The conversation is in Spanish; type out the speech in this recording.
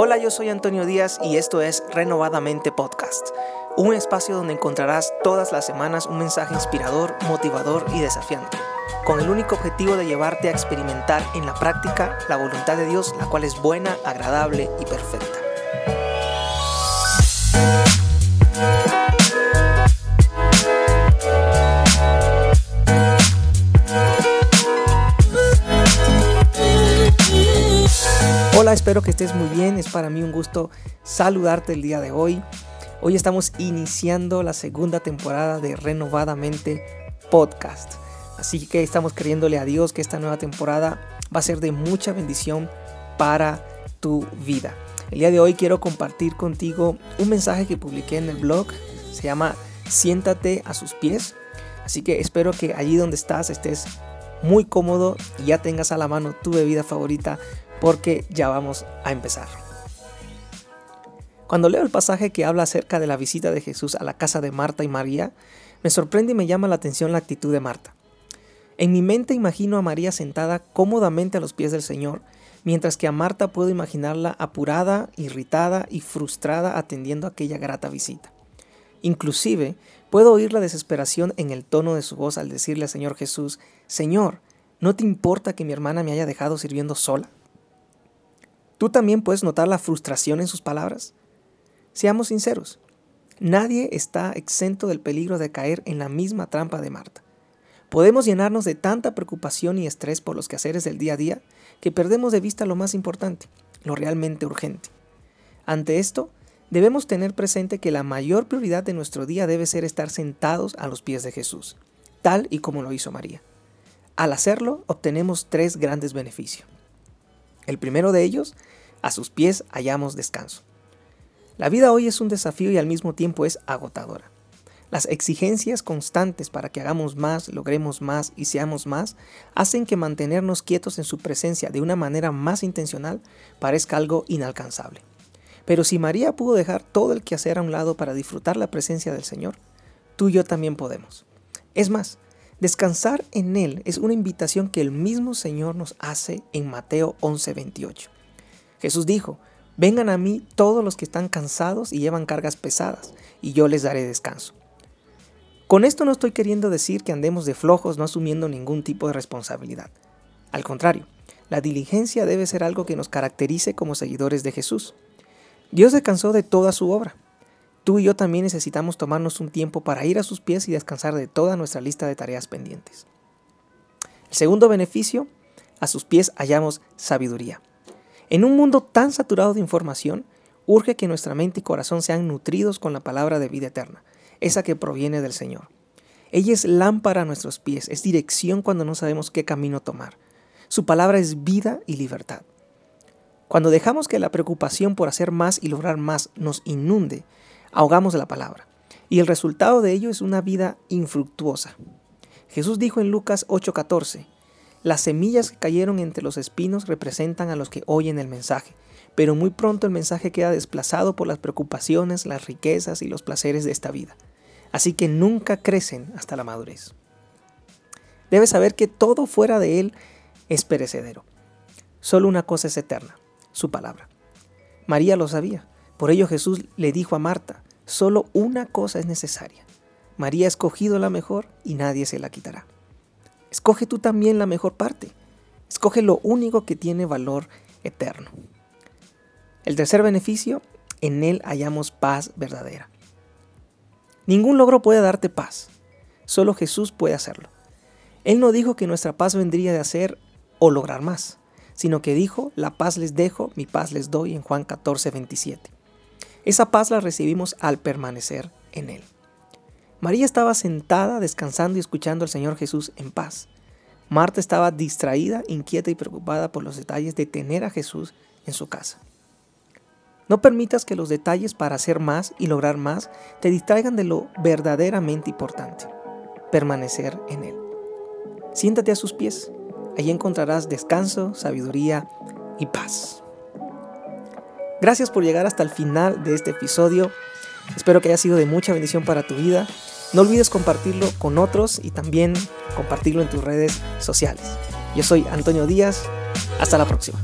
Hola, yo soy Antonio Díaz y esto es Renovadamente Podcast, un espacio donde encontrarás todas las semanas un mensaje inspirador, motivador y desafiante, con el único objetivo de llevarte a experimentar en la práctica la voluntad de Dios, la cual es buena, agradable y perfecta. Hola, espero que estés muy bien. Es para mí un gusto saludarte el día de hoy. Hoy estamos iniciando la segunda temporada de Renovadamente Podcast. Así que estamos creyéndole a Dios que esta nueva temporada va a ser de mucha bendición para tu vida. El día de hoy quiero compartir contigo un mensaje que publiqué en el blog. Se llama Siéntate a sus pies. Así que espero que allí donde estás estés muy cómodo y ya tengas a la mano tu bebida favorita porque ya vamos a empezar. Cuando leo el pasaje que habla acerca de la visita de Jesús a la casa de Marta y María, me sorprende y me llama la atención la actitud de Marta. En mi mente imagino a María sentada cómodamente a los pies del Señor, mientras que a Marta puedo imaginarla apurada, irritada y frustrada atendiendo aquella grata visita. Inclusive puedo oír la desesperación en el tono de su voz al decirle al Señor Jesús, Señor, ¿no te importa que mi hermana me haya dejado sirviendo sola? ¿Tú también puedes notar la frustración en sus palabras? Seamos sinceros, nadie está exento del peligro de caer en la misma trampa de Marta. Podemos llenarnos de tanta preocupación y estrés por los quehaceres del día a día que perdemos de vista lo más importante, lo realmente urgente. Ante esto, debemos tener presente que la mayor prioridad de nuestro día debe ser estar sentados a los pies de Jesús, tal y como lo hizo María. Al hacerlo, obtenemos tres grandes beneficios. El primero de ellos, a sus pies hallamos descanso. La vida hoy es un desafío y al mismo tiempo es agotadora. Las exigencias constantes para que hagamos más, logremos más y seamos más hacen que mantenernos quietos en su presencia de una manera más intencional parezca algo inalcanzable. Pero si María pudo dejar todo el quehacer a un lado para disfrutar la presencia del Señor, tú y yo también podemos. Es más, Descansar en Él es una invitación que el mismo Señor nos hace en Mateo 11:28. Jesús dijo, vengan a mí todos los que están cansados y llevan cargas pesadas, y yo les daré descanso. Con esto no estoy queriendo decir que andemos de flojos no asumiendo ningún tipo de responsabilidad. Al contrario, la diligencia debe ser algo que nos caracterice como seguidores de Jesús. Dios descansó de toda su obra, Tú y yo también necesitamos tomarnos un tiempo para ir a sus pies y descansar de toda nuestra lista de tareas pendientes. El segundo beneficio, a sus pies hallamos sabiduría. En un mundo tan saturado de información, urge que nuestra mente y corazón sean nutridos con la palabra de vida eterna, esa que proviene del Señor. Ella es lámpara a nuestros pies, es dirección cuando no sabemos qué camino tomar. Su palabra es vida y libertad. Cuando dejamos que la preocupación por hacer más y lograr más nos inunde, ahogamos la palabra. Y el resultado de ello es una vida infructuosa. Jesús dijo en Lucas 8:14, las semillas que cayeron entre los espinos representan a los que oyen el mensaje, pero muy pronto el mensaje queda desplazado por las preocupaciones, las riquezas y los placeres de esta vida. Así que nunca crecen hasta la madurez. Debes saber que todo fuera de Él es perecedero. Solo una cosa es eterna, su palabra. María lo sabía. Por ello Jesús le dijo a Marta, solo una cosa es necesaria. María ha escogido la mejor y nadie se la quitará. Escoge tú también la mejor parte. Escoge lo único que tiene valor eterno. El tercer beneficio, en él hallamos paz verdadera. Ningún logro puede darte paz. Solo Jesús puede hacerlo. Él no dijo que nuestra paz vendría de hacer o lograr más, sino que dijo, la paz les dejo, mi paz les doy en Juan 14, 27. Esa paz la recibimos al permanecer en Él. María estaba sentada, descansando y escuchando al Señor Jesús en paz. Marta estaba distraída, inquieta y preocupada por los detalles de tener a Jesús en su casa. No permitas que los detalles para hacer más y lograr más te distraigan de lo verdaderamente importante, permanecer en Él. Siéntate a sus pies, allí encontrarás descanso, sabiduría y paz. Gracias por llegar hasta el final de este episodio. Espero que haya sido de mucha bendición para tu vida. No olvides compartirlo con otros y también compartirlo en tus redes sociales. Yo soy Antonio Díaz. Hasta la próxima.